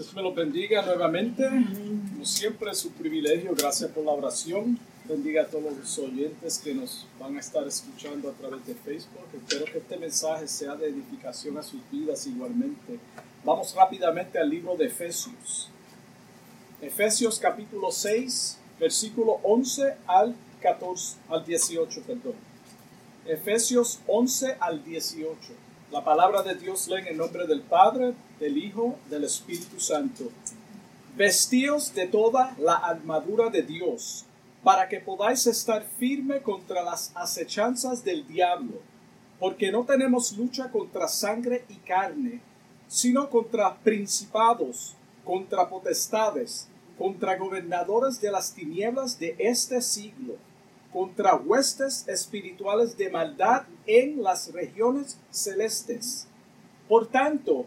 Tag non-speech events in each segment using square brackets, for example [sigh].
Dios me lo bendiga nuevamente. Como siempre, es su privilegio. Gracias por la oración. Bendiga a todos los oyentes que nos van a estar escuchando a través de Facebook. Espero que este mensaje sea de edificación a sus vidas igualmente. Vamos rápidamente al libro de Efesios. Efesios capítulo 6, versículo 11 al 14, al 18, perdón. Efesios 11 al 18. La palabra de Dios lee en el nombre del Padre, del Hijo, del Espíritu Santo. Vestíos de toda la armadura de Dios, para que podáis estar firme contra las acechanzas del diablo, porque no tenemos lucha contra sangre y carne, sino contra principados, contra potestades, contra gobernadores de las tinieblas de este siglo contra huestes espirituales de maldad en las regiones celestes. Por tanto,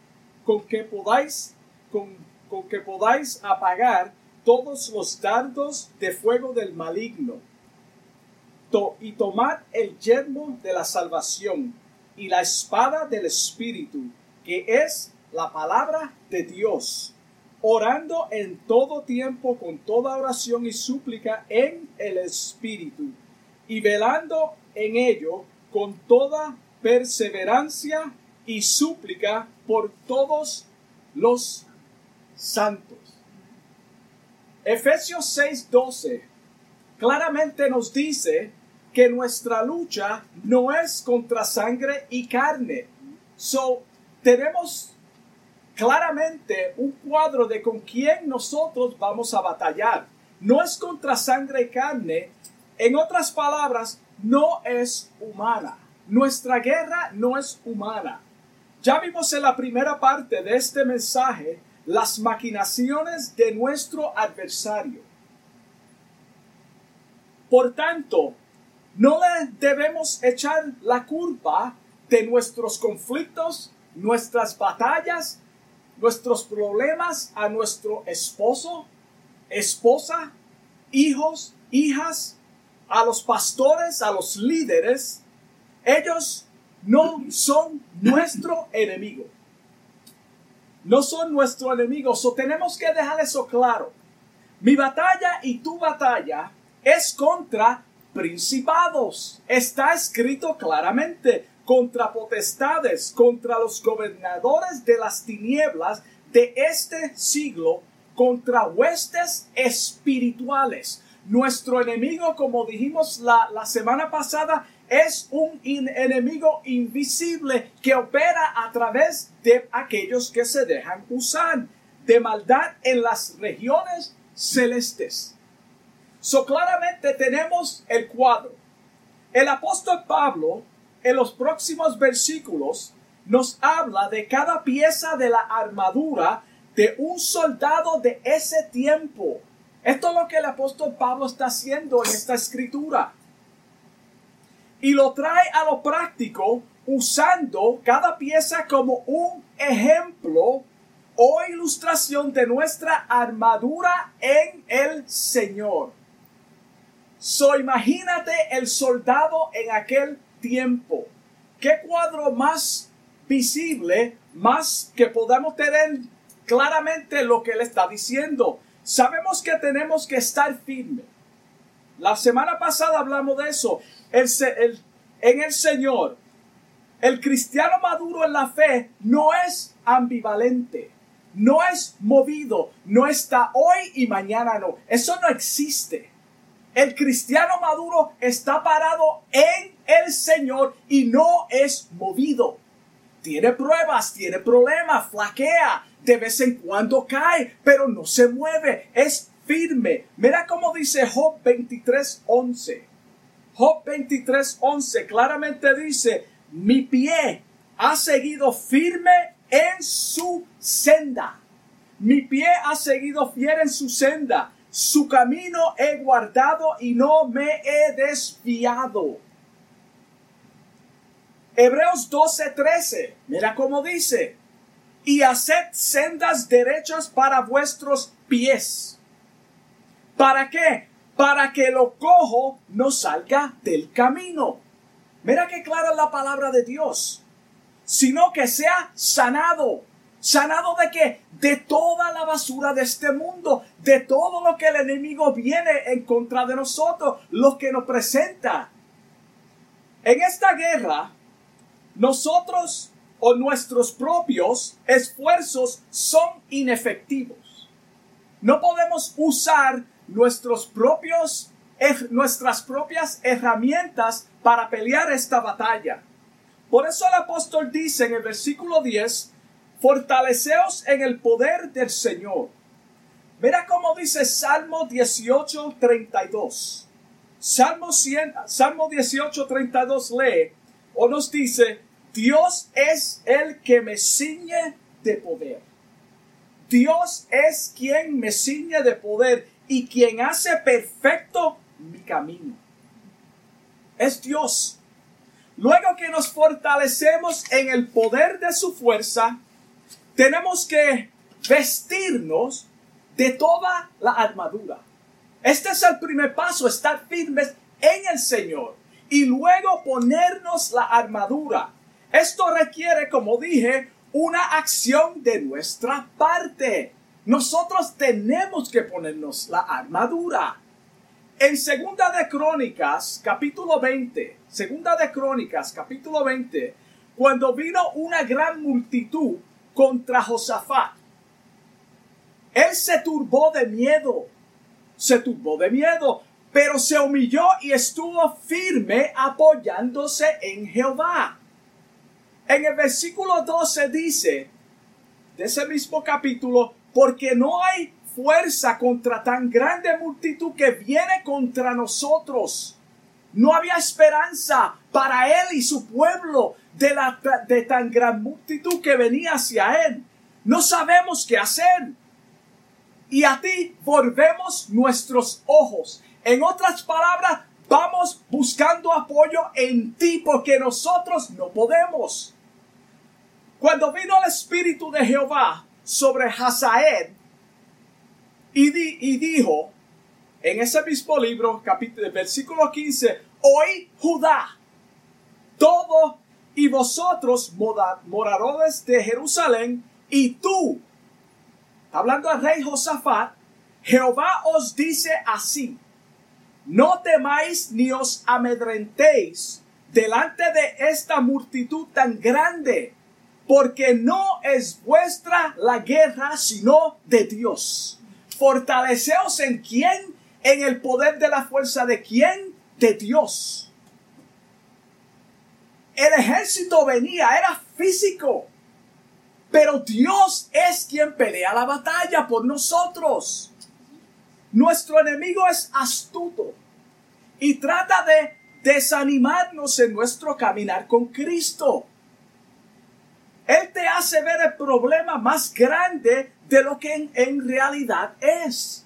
con que podáis, con, con que podáis apagar todos los dardos de fuego del maligno. y tomad el yermo de la salvación y la espada del Espíritu, que es la palabra de Dios orando en todo tiempo con toda oración y súplica en el Espíritu, y velando en ello con toda perseverancia y súplica por todos los santos. Efesios 6:12 claramente nos dice que nuestra lucha no es contra sangre y carne. So, tenemos claramente un cuadro de con quién nosotros vamos a batallar. No es contra sangre y carne. En otras palabras, no es humana. Nuestra guerra no es humana. Ya vimos en la primera parte de este mensaje las maquinaciones de nuestro adversario. Por tanto, no le debemos echar la culpa de nuestros conflictos, nuestras batallas nuestros problemas a nuestro esposo, esposa, hijos, hijas, a los pastores, a los líderes, ellos no son nuestro enemigo. No son nuestro enemigo. So tenemos que dejar eso claro. Mi batalla y tu batalla es contra principados. Está escrito claramente contra potestades, contra los gobernadores de las tinieblas de este siglo, contra huestes espirituales. Nuestro enemigo, como dijimos la, la semana pasada, es un enemigo invisible que opera a través de aquellos que se dejan usar de maldad en las regiones celestes. So claramente tenemos el cuadro. El apóstol Pablo en los próximos versículos nos habla de cada pieza de la armadura de un soldado de ese tiempo. Esto es lo que el apóstol Pablo está haciendo en esta escritura. Y lo trae a lo práctico usando cada pieza como un ejemplo o ilustración de nuestra armadura en el Señor. So imagínate el soldado en aquel tiempo. ¿Qué cuadro más visible, más que podamos tener claramente lo que él está diciendo? Sabemos que tenemos que estar firmes. La semana pasada hablamos de eso. En el Señor, el cristiano maduro en la fe no es ambivalente, no es movido, no está hoy y mañana no. Eso no existe. El cristiano maduro está parado en el Señor y no es movido. Tiene pruebas, tiene problemas, flaquea, de vez en cuando cae, pero no se mueve, es firme. Mira cómo dice Job 23:11. Job 23:11 claramente dice, mi pie ha seguido firme en su senda. Mi pie ha seguido fiel en su senda. Su camino he guardado y no me he desviado. Hebreos 12:13. Mira cómo dice. Y haced sendas derechas para vuestros pies. ¿Para qué? Para que lo cojo no salga del camino. Mira qué clara la palabra de Dios. Sino que sea sanado. ¿Sanado de qué? De toda la basura de este mundo, de todo lo que el enemigo viene en contra de nosotros, lo que nos presenta. En esta guerra, nosotros o nuestros propios esfuerzos son inefectivos. No podemos usar nuestros propios, nuestras propias herramientas para pelear esta batalla. Por eso el apóstol dice en el versículo 10, fortaleceos en el poder del Señor. Mira cómo dice Salmo 18, 32. Salmo, 100, Salmo 18, 32 lee o nos dice, Dios es el que me ciñe de poder. Dios es quien me ciñe de poder y quien hace perfecto mi camino. Es Dios. Luego que nos fortalecemos en el poder de su fuerza, tenemos que vestirnos de toda la armadura. Este es el primer paso, estar firmes en el Señor y luego ponernos la armadura. Esto requiere, como dije, una acción de nuestra parte. Nosotros tenemos que ponernos la armadura. En Segunda de Crónicas, capítulo 20, Segunda de Crónicas, capítulo 20, cuando vino una gran multitud contra Josafat, él se turbó de miedo, se turbó de miedo, pero se humilló y estuvo firme apoyándose en Jehová. En el versículo 12 dice, de ese mismo capítulo, porque no hay fuerza contra tan grande multitud que viene contra nosotros. No había esperanza para él y su pueblo de, la, de tan gran multitud que venía hacia él. No sabemos qué hacer. Y a ti volvemos nuestros ojos. En otras palabras, vamos buscando apoyo en ti porque nosotros no podemos. Cuando vino el Espíritu de Jehová sobre Hazael y, dijo en ese mismo libro, capítulo, versículo 15, hoy Judá, todo y vosotros moradores de Jerusalén y tú, hablando al rey Josafat, Jehová os dice así, no temáis ni os amedrentéis delante de esta multitud tan grande, porque no es vuestra la guerra, sino de Dios. Fortaleceos en quién? En el poder de la fuerza de quién? De Dios. El ejército venía, era físico. Pero Dios es quien pelea la batalla por nosotros. Nuestro enemigo es astuto y trata de desanimarnos en nuestro caminar con Cristo. Él te hace ver el problema más grande de lo que en, realidad es.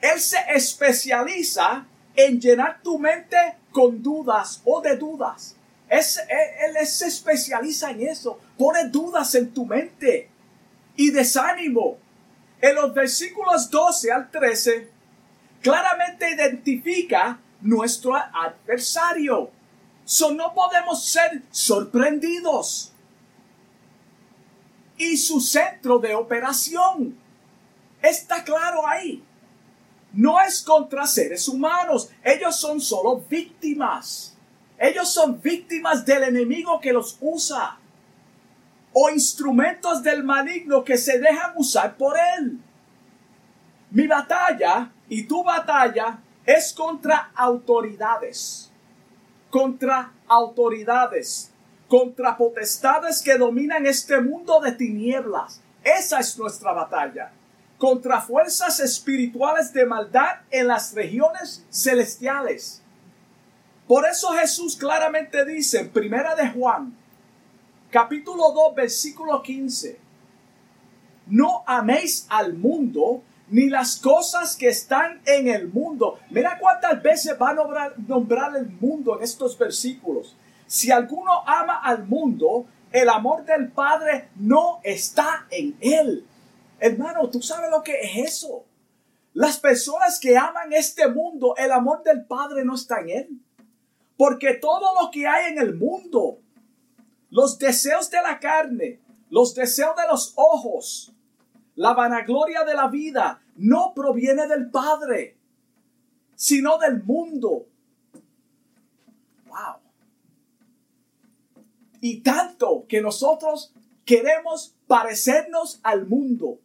Él se especializa en llenar tu mente con dudas o de dudas. Es, él, él, se especializa en eso. Pone dudas en tu mente y desánimo. En los versículos 12 al 13, claramente identifica nuestro adversario. So no podemos ser sorprendidos. Y su centro de operación está claro ahí. No es contra seres humanos. Ellos son solo víctimas. Ellos son víctimas del enemigo que los usa. O instrumentos del maligno que se dejan usar por él. Mi batalla y tu batalla es contra autoridades contra autoridades, contra potestades que dominan este mundo de tinieblas. Esa es nuestra batalla. Contra fuerzas espirituales de maldad en las regiones celestiales. Por eso Jesús claramente dice en Primera de Juan, capítulo 2, versículo 15. no améis al mundo ni las cosas que están en el mundo. Mira cuántas veces va a nombrar, el mundo en estos versículos. Si alguno ama al mundo, el amor del Padre no está en él. Hermano, ¿tú sabes lo que es eso? Las personas que aman este mundo, el amor del Padre no está en él. Porque todo lo que hay en el mundo, los deseos de la carne, los deseos de los ojos, la vanagloria de la vida, no proviene del Padre, sino del mundo. Wow. Y tanto que nosotros queremos parecernos al mundo,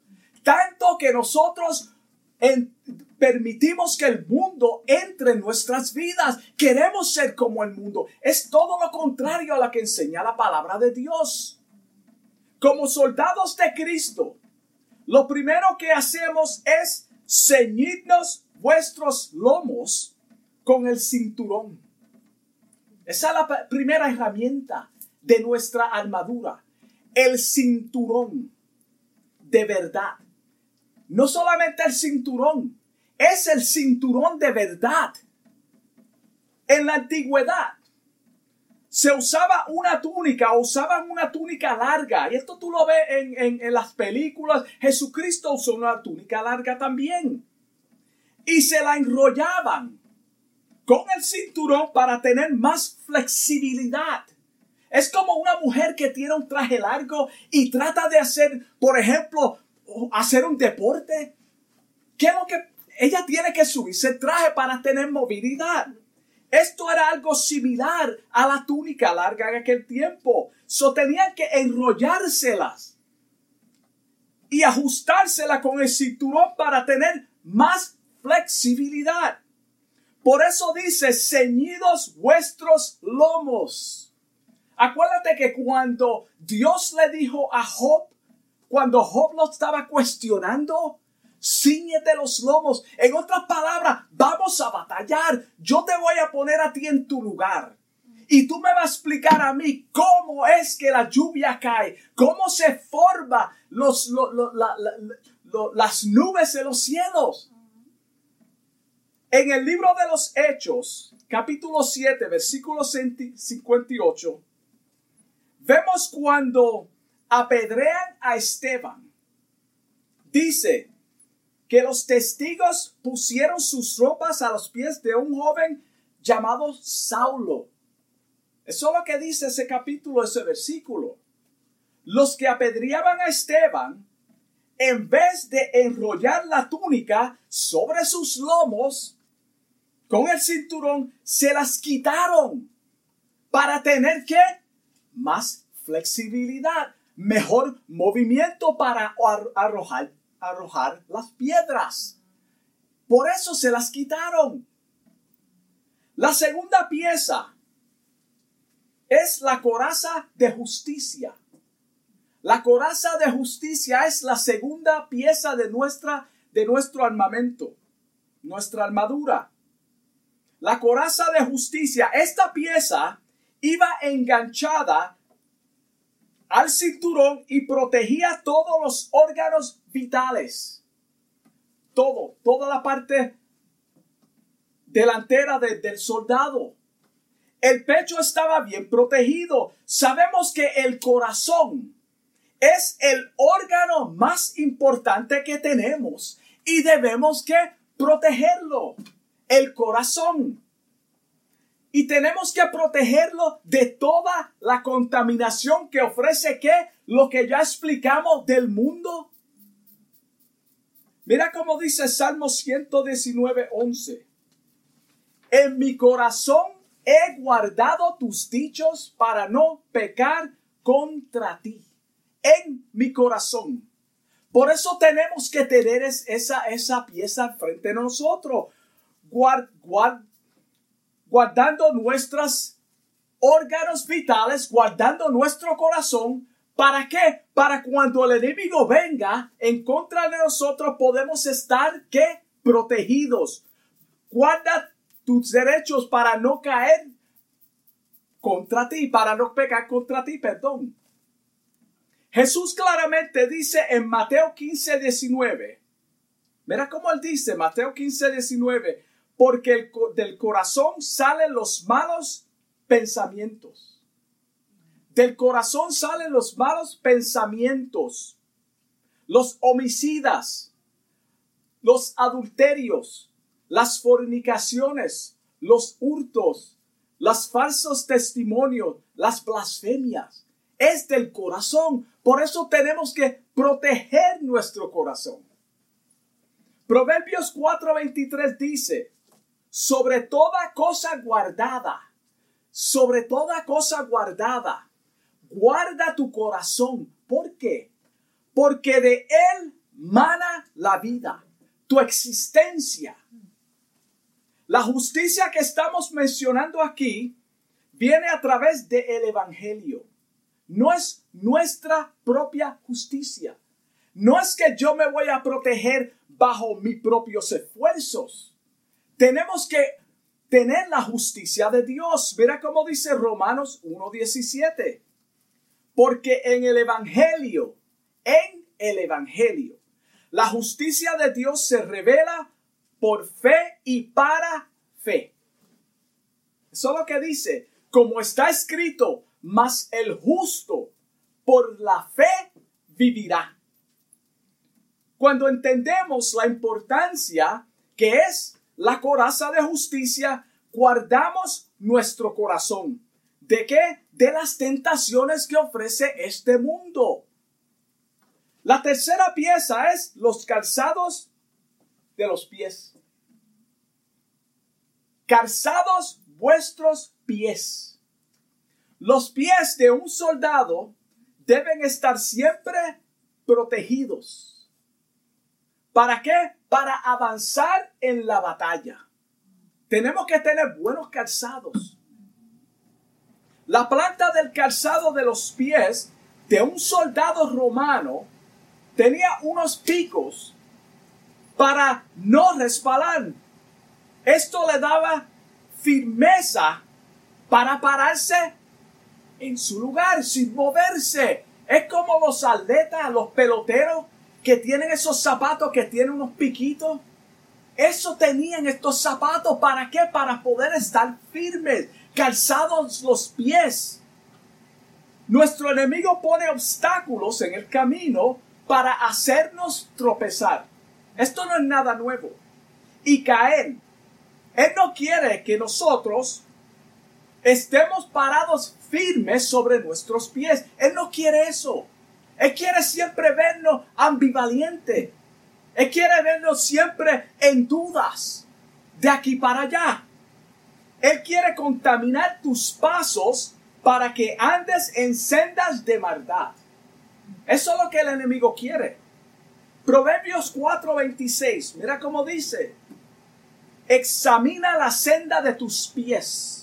tanto que nosotros permitimos que el mundo entre en nuestras vidas. Queremos ser como el mundo. Es todo lo contrario a lo que enseña la palabra de Dios. Como soldados de Cristo, lo primero que hacemos es ceñirnos vuestros lomos con el cinturón. Esa es la primera herramienta de nuestra armadura. El cinturón de verdad. No solamente el cinturón, es el cinturón de verdad. En la antigüedad se usaba una túnica, usaban una túnica larga. Y esto tú lo ves en, en las películas. Jesucristo usó una túnica larga también. Y se la enrollaban con el cinturón para tener más flexibilidad. Es como una mujer que tiene un traje largo y trata de hacer, por ejemplo, hacer un deporte. ¿Qué es lo que ella tiene que subirse el traje para tener movilidad? Esto era algo similar a la túnica larga en aquel tiempo. So tenían que enrollárselas y ajustársela con el cinturón para tener más flexibilidad. Por eso dice, ceñidos vuestros lomos. Acuérdate que cuando Dios le dijo a Job, cuando Job lo estaba cuestionando, ciñete los lomos. En otras palabras, vamos a batallar. Yo te voy a poner a ti en tu lugar. Y tú me vas a explicar a mí cómo es que la lluvia cae, cómo se forma los, las nubes en los cielos. En el libro de los Hechos, capítulo 7, versículo 58, vemos cuando apedrean a Esteban. Dice que los testigos pusieron sus ropas a los pies de un joven llamado Saulo. Eso es lo que dice ese capítulo, ese versículo. Los que apedreaban a Esteban, en vez de enrollar la túnica sobre sus lomos, con el cinturón, se las quitaron para tener que más flexibilidad, mejor movimiento para arrojar, arrojar las piedras. Por eso se las quitaron. La segunda pieza es la coraza de justicia. La coraza de justicia es la segunda pieza de, nuestra, de nuestro armamento, nuestra armadura. La coraza de justicia, esta pieza iba enganchada al cinturón y protegía todos los órganos vitales. Todo, toda la parte delantera del soldado. El pecho estaba bien protegido. Sabemos que el corazón es el órgano más importante que tenemos y debemos que protegerlo. El corazón y tenemos que protegerlo de toda la contaminación que ofrece que lo que ya explicamos del mundo. Mira cómo dice Salmo 119, 11. En mi corazón he guardado tus dichos para no pecar contra ti. En mi corazón. Por eso tenemos que tener esa, esa pieza frente a nosotros. Guard, guard, guardando nuestros órganos vitales, guardando nuestro corazón. ¿Para qué? Para cuando el enemigo venga en contra de nosotros podemos estar ¿qué? protegidos. Guarda tus derechos para no caer contra ti, para no pecar contra ti, perdón. Jesús claramente dice en Mateo 15, 19. Mira cómo él dice, Mateo 15, 19. Porque del corazón salen los malos pensamientos. Del corazón salen los malos pensamientos. Los homicidas. Los adulterios. Las fornicaciones. Los hurtos. Los falsos testimonios. Las blasfemias es del corazón. Por eso tenemos que proteger nuestro corazón. Proverbios 4:23 dice, sobre toda cosa guardada, sobre toda cosa guardada, guarda tu corazón. ¿Por qué? Porque de él mana la vida, tu existencia. La justicia que estamos mencionando aquí viene a través del Evangelio no es nuestra propia justicia. No es que yo me voy a proteger bajo mis propios esfuerzos. Tenemos que tener la justicia de Dios. Mira cómo dice Romanos 1.17. Porque en el Evangelio, en el Evangelio, la justicia de Dios se revela por fe y para fe. Eso es lo que dice. Como está escrito, mas el justo por la fe vivirá. Cuando entendemos la importancia que es la coraza de justicia, guardamos nuestro corazón. ¿De qué? De las tentaciones que ofrece este mundo. La tercera pieza es los calzados de los pies. Calzados vuestros pies. Los pies de un soldado deben estar siempre protegidos. ¿Para qué? Para avanzar en la batalla. Tenemos que tener buenos calzados. La planta del calzado de los pies de un soldado romano tenía unos picos para no resbalar. Esto le daba firmeza para pararse en su lugar, sin moverse. Es como los atletas, los peloteros que tienen esos zapatos que tienen unos piquitos. Eso tenían estos zapatos. ¿Para qué? Para poder estar firmes, calzados los pies. Nuestro enemigo pone obstáculos en el camino para hacernos tropezar. Esto no es nada nuevo. Y caer. Él no quiere que nosotros estemos parados firmes sobre nuestros pies. Él no quiere eso. Él quiere siempre vernos ambivalente. Él quiere vernos siempre en dudas, de aquí para allá. Él quiere contaminar tus pasos para que andes en sendas de maldad. Eso es lo que el enemigo quiere. Proverbios 4:26, mira cómo dice, examina la senda de tus pies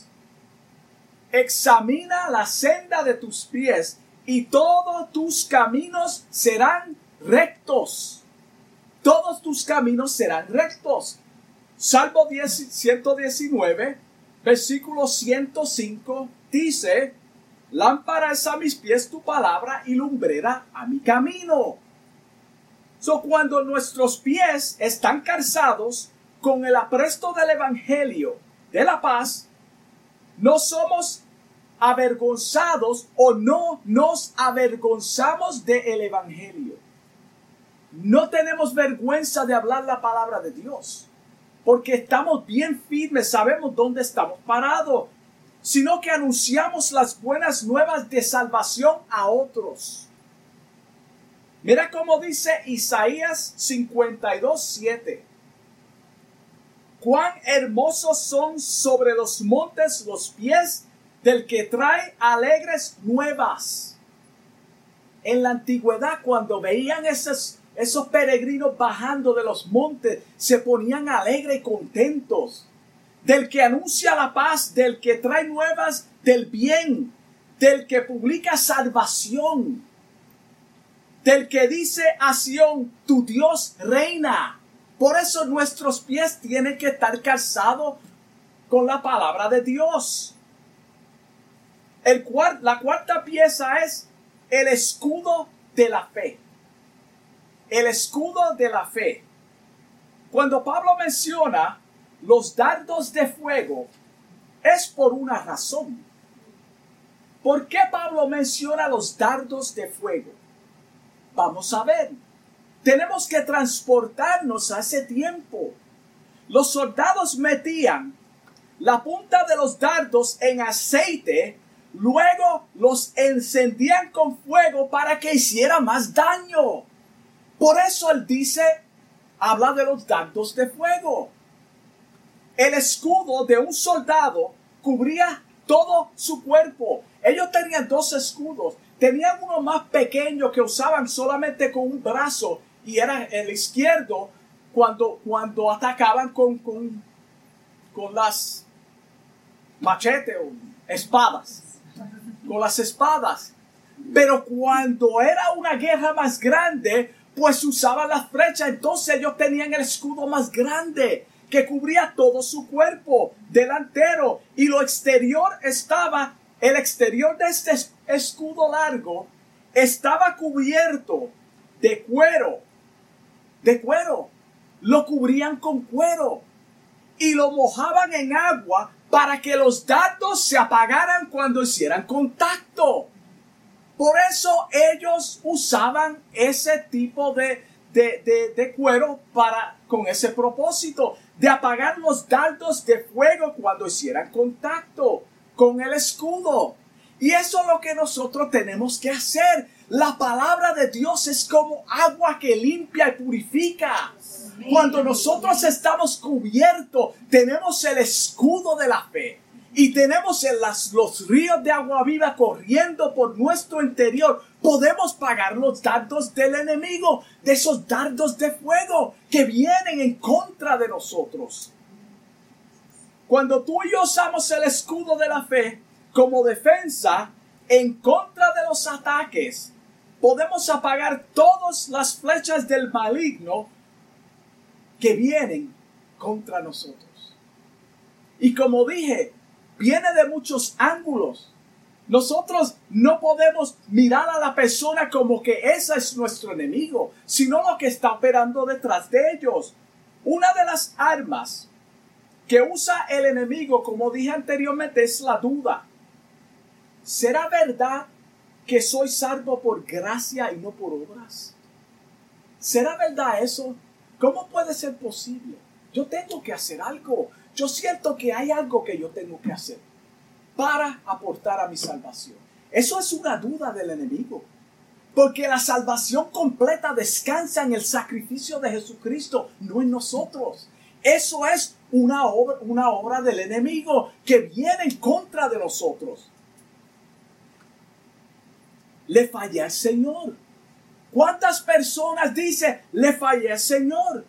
examina la senda de tus pies y todos tus caminos serán rectos. Todos tus caminos serán rectos. Salmo 119, versículo 105 dice, lámpara es a mis pies tu palabra y lumbrera a mi camino. So, cuando nuestros pies están calzados con el apresto del Evangelio de la paz, no somos avergonzados o no nos avergonzamos del Evangelio. No tenemos vergüenza de hablar la palabra de Dios, porque estamos bien firmes, sabemos dónde estamos parados, sino que anunciamos las buenas nuevas de salvación a otros. Mira cómo dice Isaías 52, 7. Cuán hermosos son sobre los montes los pies del que trae alegres nuevas. En la antigüedad, cuando veían esos, esos peregrinos bajando de los montes, se ponían alegres y contentos. Del que anuncia la paz, del que trae nuevas del bien, del que publica salvación, del que dice a Sión, tu Dios reina. Por eso nuestros pies tienen que estar calzados con la palabra de Dios. El la cuarta pieza es el escudo de la fe. El escudo de la fe. Cuando Pablo menciona los dardos de fuego, es por una razón. ¿Por qué Pablo menciona los dardos de fuego? Vamos a ver. Tenemos que transportarnos a ese tiempo. Los soldados metían la punta de los dardos en aceite, luego los encendían con fuego para que hiciera más daño. Por eso él dice, habla de los dardos de fuego. El escudo de un soldado cubría todo su cuerpo. Ellos tenían dos escudos. Tenían uno más pequeño que usaban solamente con un brazo y era el izquierdo cuando, cuando atacaban con, con, con las machetes o espadas. Con las espadas. Pero cuando era una guerra más grande, pues usaban las flechas. Entonces ellos tenían el escudo más grande que cubría todo su cuerpo delantero y lo exterior estaba, el exterior de este escudo largo estaba cubierto de cuero, de cuero. Lo cubrían con cuero y lo mojaban en agua para que los datos se apagaran cuando hicieran contacto. Por eso ellos usaban ese tipo de, de, de, cuero para, con ese propósito de apagar los dardos de fuego cuando hicieran contacto con el escudo. Y eso es lo que nosotros tenemos que hacer. La palabra de Dios es como agua que limpia y purifica. Cuando nosotros estamos cubiertos, tenemos el escudo de la fe y tenemos en las, los ríos de agua viva corriendo por nuestro interior, podemos pagar los dardos del enemigo, de esos dardos de fuego que vienen en contra de nosotros. Cuando tú y yo usamos el escudo de la fe como defensa en contra de los ataques, podemos apagar todas las flechas del maligno que vienen contra nosotros. Y como dije, viene de muchos ángulos. Nosotros no podemos mirar a la persona como que esa es nuestro enemigo, sino lo que está operando detrás de ellos. Una de las armas que usa el enemigo, como dije anteriormente, es la duda. ¿Será verdad que soy salvo por gracia y no por obras? ¿Será verdad eso? ¿Cómo puede ser posible? Yo tengo que hacer algo yo siento que hay algo que yo tengo que hacer para aportar a mi salvación. Eso es una duda del enemigo. Porque la salvación completa descansa en el sacrificio de Jesucristo, no en nosotros. Eso es una obra, una obra del enemigo que viene en contra de nosotros. Le fallé al Señor. ¿Cuántas personas dicen, le fallé al Señor?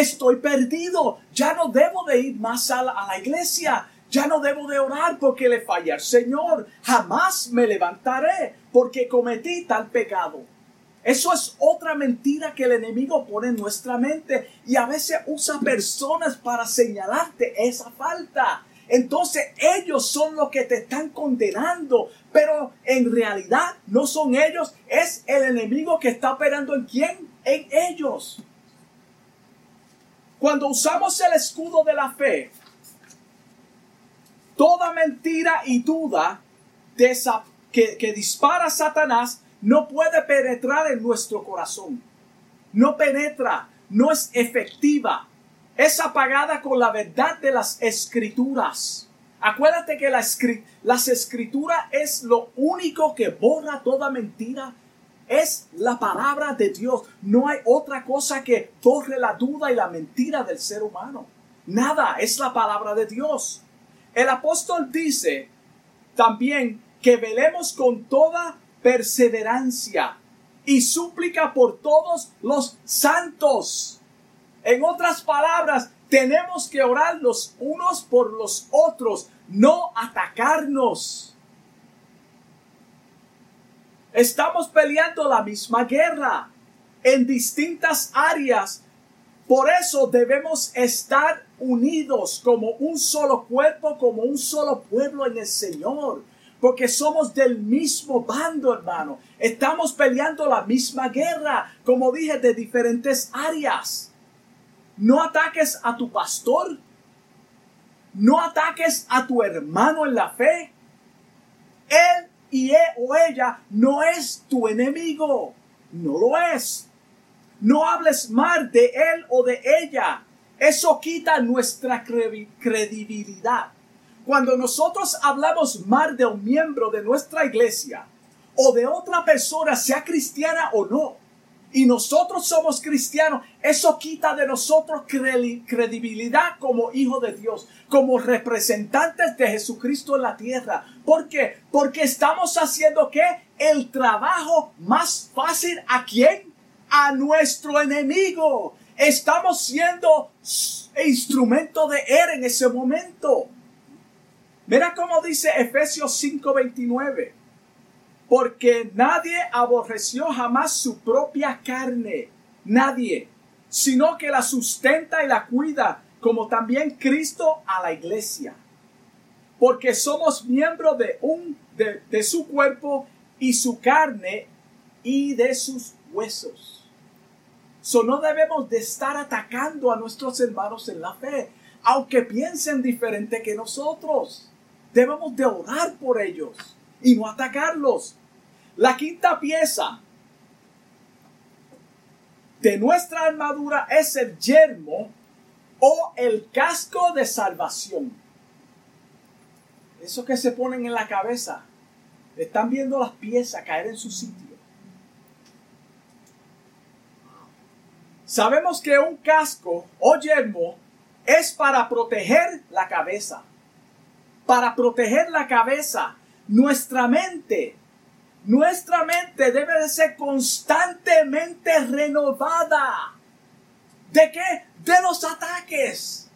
Estoy perdido, ya no debo de ir más a la, iglesia, ya no debo de orar porque le fallé al Señor, jamás me levantaré porque cometí tal pecado. Eso es otra mentira que el enemigo pone en nuestra mente y a veces usa personas para señalarte esa falta. Entonces ellos son los que te están condenando, pero en realidad no son ellos, es el enemigo que está operando en quién, en ellos. Cuando usamos el escudo de la fe, toda mentira y duda que, dispara Satanás no puede penetrar en nuestro corazón. No penetra, no es efectiva. Es apagada con la verdad de las escrituras. Acuérdate que la, las escrituras es lo único que borra toda mentira es la palabra de Dios. No hay otra cosa que borre la duda y la mentira del ser humano. Nada, es la palabra de Dios. El apóstol dice también que velemos con toda perseverancia y súplica por todos los santos. En otras palabras, tenemos que orar los unos por los otros, no atacarnos. Estamos peleando la misma guerra en distintas áreas. Por eso debemos estar unidos como un solo cuerpo, como un solo pueblo en el Señor. Porque somos del mismo bando, hermano. Estamos peleando la misma guerra, como dije, de diferentes áreas. No ataques a tu pastor. No ataques a tu hermano en la fe. Él y él o ella no es tu enemigo. No lo es. No hables mal de él o de ella. Eso quita nuestra credibilidad. Cuando nosotros hablamos mal de un miembro de nuestra iglesia o de otra persona, sea cristiana o no, y nosotros somos cristianos, eso quita de nosotros credibilidad como hijos de Dios, como representantes de Jesucristo en la tierra. ¿Por qué? Porque estamos haciendo que el trabajo más fácil a quién? A nuestro enemigo. Estamos siendo instrumento de él en ese momento. Mira cómo dice Efesios 5:29 porque nadie aborreció jamás su propia carne, nadie, sino que la sustenta y la cuida, como también Cristo a la iglesia. Porque somos miembros de un de, su cuerpo y su carne y de sus huesos. So no debemos de estar atacando a nuestros hermanos en la fe, aunque piensen diferente que nosotros. Debemos de orar por ellos y no atacarlos. La quinta pieza de nuestra armadura es el yermo o el casco de salvación. Eso que se ponen en la cabeza. Están viendo las piezas caer en su sitio. Sabemos que un casco o yermo es para proteger la cabeza. Para proteger la cabeza, nuestra mente nuestra mente debe de ser constantemente renovada. ¿De qué? De los ataques.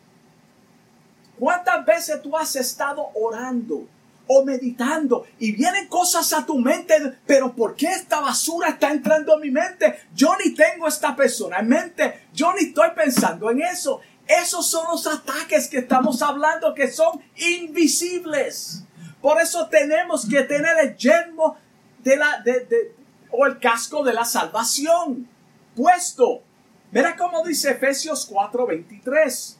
¿Cuántas veces tú has estado orando o meditando y vienen cosas a tu mente, pero ¿por qué esta basura está entrando en mi mente? Yo ni tengo esta persona en mente, yo ni estoy pensando en eso. Esos son los ataques que estamos hablando que son invisibles. Por eso tenemos que tener el yermo de la, de, o el casco de la salvación puesto. Mira cómo dice Efesios 4:23.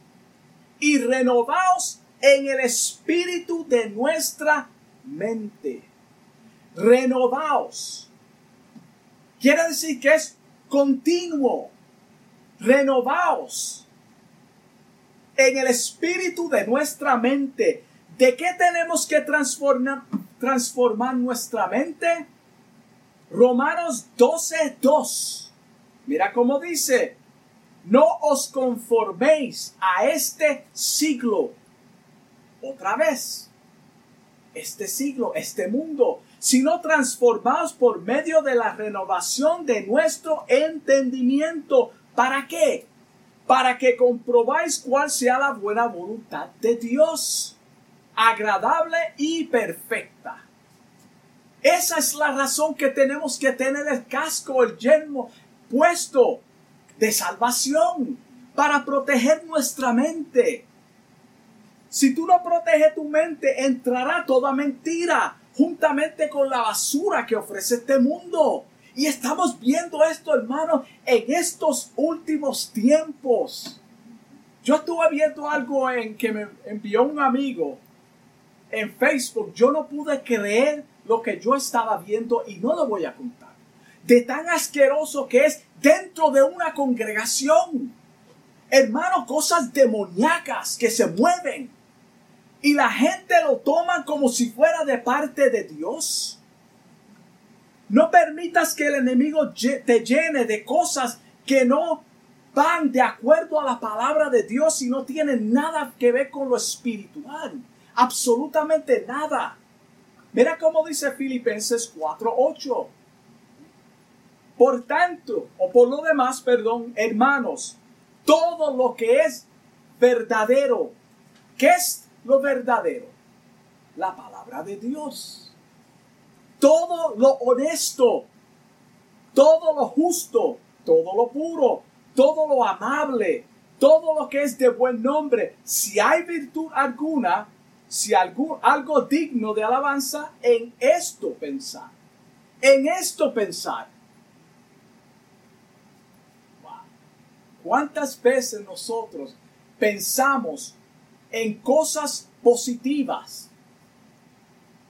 Y renovaos en el espíritu de nuestra mente. Renovaos. Quiere decir que es continuo. Renovaos en el espíritu de nuestra mente. ¿De qué tenemos que transformar, nuestra mente? Romanos 12, 2. Mira cómo dice, no os conforméis a este siglo. Otra vez, este siglo, este mundo, sino transformaos por medio de la renovación de nuestro entendimiento. ¿Para qué? Para que comprobáis cuál sea la buena voluntad de Dios agradable y perfecta. Esa es la razón que tenemos que tener el casco, el yermo puesto de salvación para proteger nuestra mente. Si tú no proteges tu mente, entrará toda mentira juntamente con la basura que ofrece este mundo. Y estamos viendo esto, hermano, en estos últimos tiempos. Yo estuve viendo algo en que me envió un amigo en Facebook, yo no pude creer lo que yo estaba viendo y no lo voy a contar. De tan asqueroso que es dentro de una congregación. Hermano, cosas demoníacas que se mueven. Y la gente lo toma como si fuera de parte de Dios. No permitas que el enemigo te llene de cosas que no van de acuerdo a la palabra de Dios y no tienen nada que ver con lo espiritual absolutamente nada. Mira cómo dice Filipenses 4:8. Por tanto, o por lo demás, perdón, hermanos, todo lo que es verdadero. ¿Qué es lo verdadero? La palabra de Dios. Todo lo honesto, todo lo justo, todo lo puro, todo lo amable, todo lo que es de buen nombre. Si hay virtud alguna, si algo, algo digno de alabanza, en esto pensar. en esto pensar. ¿Cuántas veces nosotros pensamos en cosas positivas?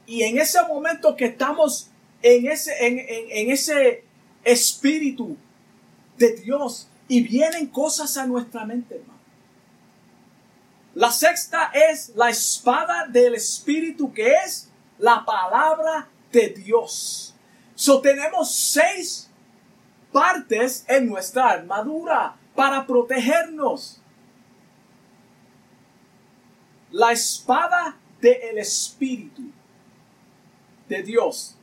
Y en ese momento que estamos en ese, en, ese espíritu de Dios y vienen cosas a nuestra mente, hermano. La sexta es la espada del espíritu que es la palabra de Dios. So tenemos seis partes en nuestra armadura para protegernos. La espada del espíritu de Dios.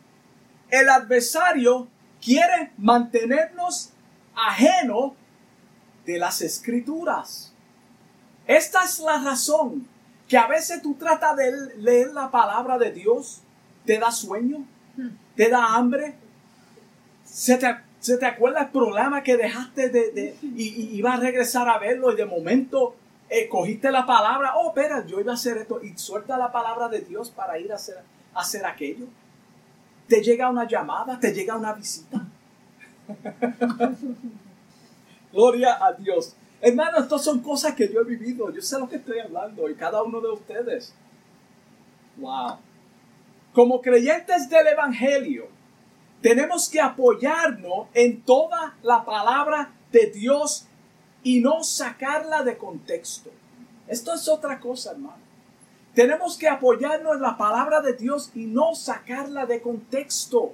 El adversario quiere mantenernos ajeno de las escrituras. Esta es la razón que a veces tú tratas de leer la palabra de Dios, te da sueño, te da hambre, se te, se te acuerda el programa que dejaste de, y, iba a regresar a verlo y de momento eh, cogiste la palabra, oh, espera, yo iba a hacer esto y suelta la palabra de Dios para ir a hacer, a hacer aquello. Te llega una llamada, te llega una visita. [laughs] Gloria a Dios. Hermano, estas son cosas que yo he vivido. Yo sé lo que estoy hablando y cada uno de ustedes. Wow. Como creyentes del Evangelio, tenemos que apoyarnos en toda la palabra de Dios y no sacarla de contexto. Esto es otra cosa, hermano. Tenemos que apoyarnos en la palabra de Dios y no sacarla de contexto.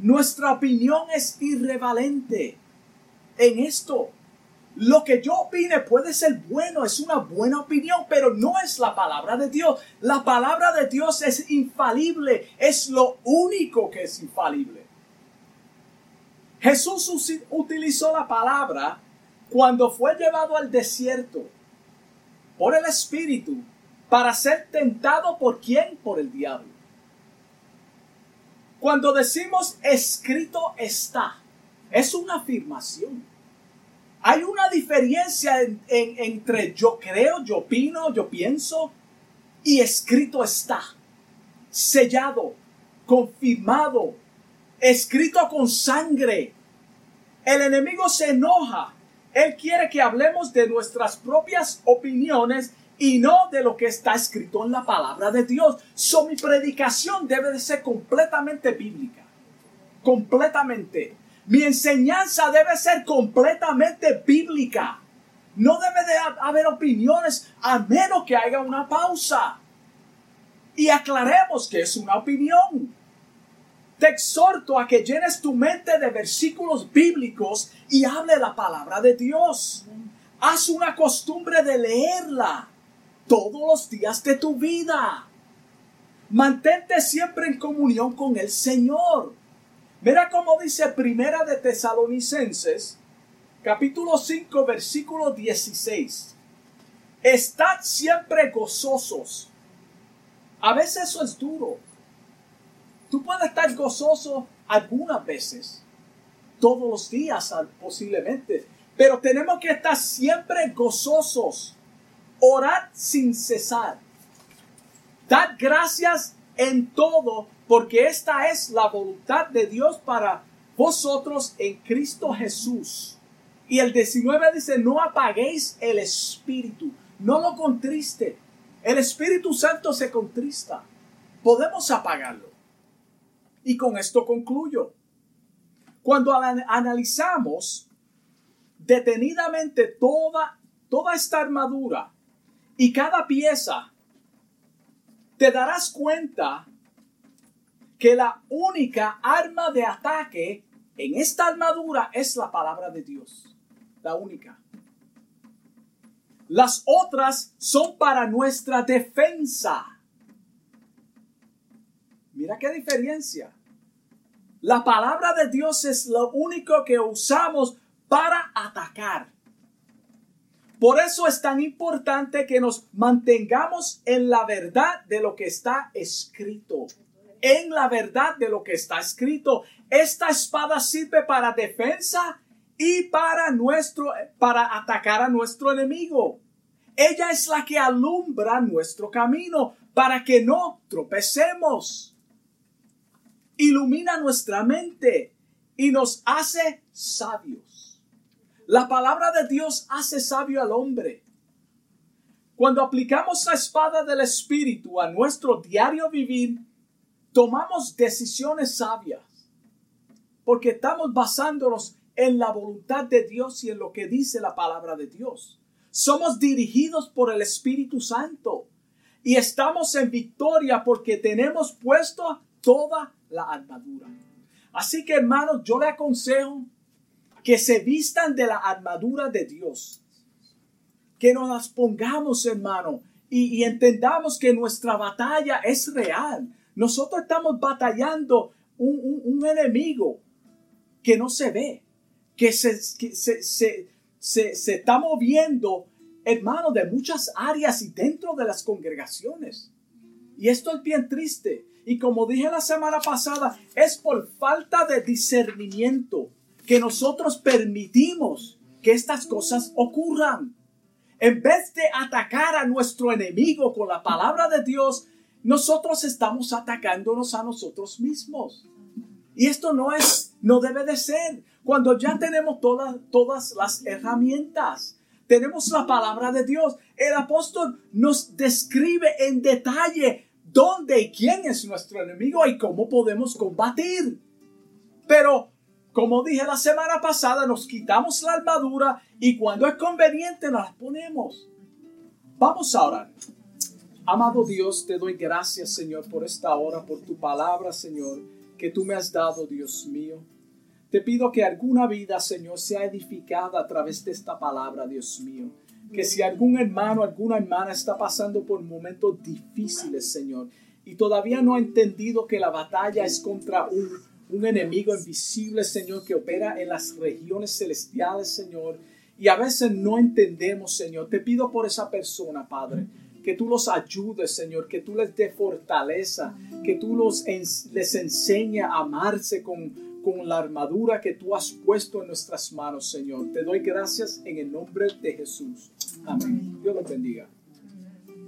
Nuestra opinión es irrevalente en esto. Lo que yo opine puede ser bueno, es una buena opinión, pero no es la palabra de Dios. La palabra de Dios es infalible, es lo único que es infalible. Jesús utilizó la palabra cuando fue llevado al desierto por el Espíritu para ser tentado por quién? Por el diablo. Cuando decimos escrito está, es una afirmación. Hay una diferencia entre yo creo, yo opino, yo pienso y escrito está. Sellado, confirmado, escrito con sangre. El enemigo se enoja. Él quiere que hablemos de nuestras propias opiniones y no de lo que está escrito en la palabra de Dios. So mi predicación debe de ser completamente bíblica. Completamente. Mi enseñanza debe ser completamente bíblica. No debe de haber opiniones a menos que haya una pausa. Y aclaremos que es una opinión. Te exhorto a que llenes tu mente de versículos bíblicos y hable la palabra de Dios. Haz una costumbre de leerla todos los días de tu vida. Mantente siempre en comunión con el Señor. Mira cómo dice Primera de Tesalonicenses, capítulo 5, versículo 16. Estad siempre gozosos. A veces eso es duro. Tú puedes estar gozoso algunas veces, todos los días posiblemente, pero tenemos que estar siempre gozosos. Orad sin cesar. Dad gracias en todo porque esta es la voluntad de Dios para vosotros en Cristo Jesús. Y el 19 dice, no apaguéis el espíritu, no lo contriste. El Espíritu Santo se contrista. Podemos apagarlo. Y con esto concluyo. Cuando analizamos detenidamente toda, toda esta armadura y cada pieza, te darás cuenta que la única arma de ataque en esta armadura es la palabra de Dios. La única. Las otras son para nuestra defensa. Mira qué diferencia. La palabra de Dios es lo único que usamos para atacar. Por eso es tan importante que nos mantengamos en la verdad de lo que está escrito en la verdad de lo que está escrito. Esta espada sirve para defensa y para nuestro para atacar a nuestro enemigo. Ella es la que alumbra nuestro camino para que no tropecemos. ilumina nuestra mente y nos hace sabios. La palabra de Dios hace sabio al hombre. Cuando aplicamos la espada del Espíritu a nuestro diario vivir, tomamos decisiones sabias, porque estamos basándonos en la voluntad de Dios y en lo que dice la palabra de Dios. Somos dirigidos por el Espíritu Santo y estamos en victoria porque tenemos puesto toda la armadura. Así que hermanos, yo le aconsejo que se vistan de la armadura de Dios. Que nos las pongamos, hermano, y, entendamos que nuestra batalla es real. Nosotros estamos batallando un, enemigo que no se ve, que, se, se, se, se, está moviendo, hermano, de muchas áreas y dentro de las congregaciones. Y esto es bien triste. Y como dije la semana pasada, es por falta de discernimiento que nosotros permitimos que estas cosas ocurran. En vez de atacar a nuestro enemigo con la palabra de Dios, nosotros estamos atacándonos a nosotros mismos. Y esto no es, no debe de ser. Cuando ya tenemos todas, todas las herramientas, tenemos la palabra de Dios. El apóstol nos describe en detalle dónde y quién es nuestro enemigo y cómo podemos combatir. Pero, como dije la semana pasada, nos quitamos la armadura y cuando es conveniente nos la ponemos. Vamos a orar. Amado Dios, te doy gracias, Señor, por esta hora, por tu palabra, Señor, que tú me has dado, Dios mío. Te pido que alguna vida, Señor, sea edificada a través de esta palabra, Dios mío que si algún hermano, alguna hermana está pasando por momentos difíciles, Señor, y todavía no ha entendido que la batalla es contra un, un enemigo invisible, Señor, que opera en las regiones celestiales, Señor, y a veces no entendemos, Señor, te pido por esa persona, Padre, que tú los ayudes, Señor, que tú les dé fortaleza, que tú los, les enseñe a amarse con, con la armadura que tú has puesto en nuestras manos, Señor. Te doy gracias en el nombre de Jesús. Amén. Dios los bendiga.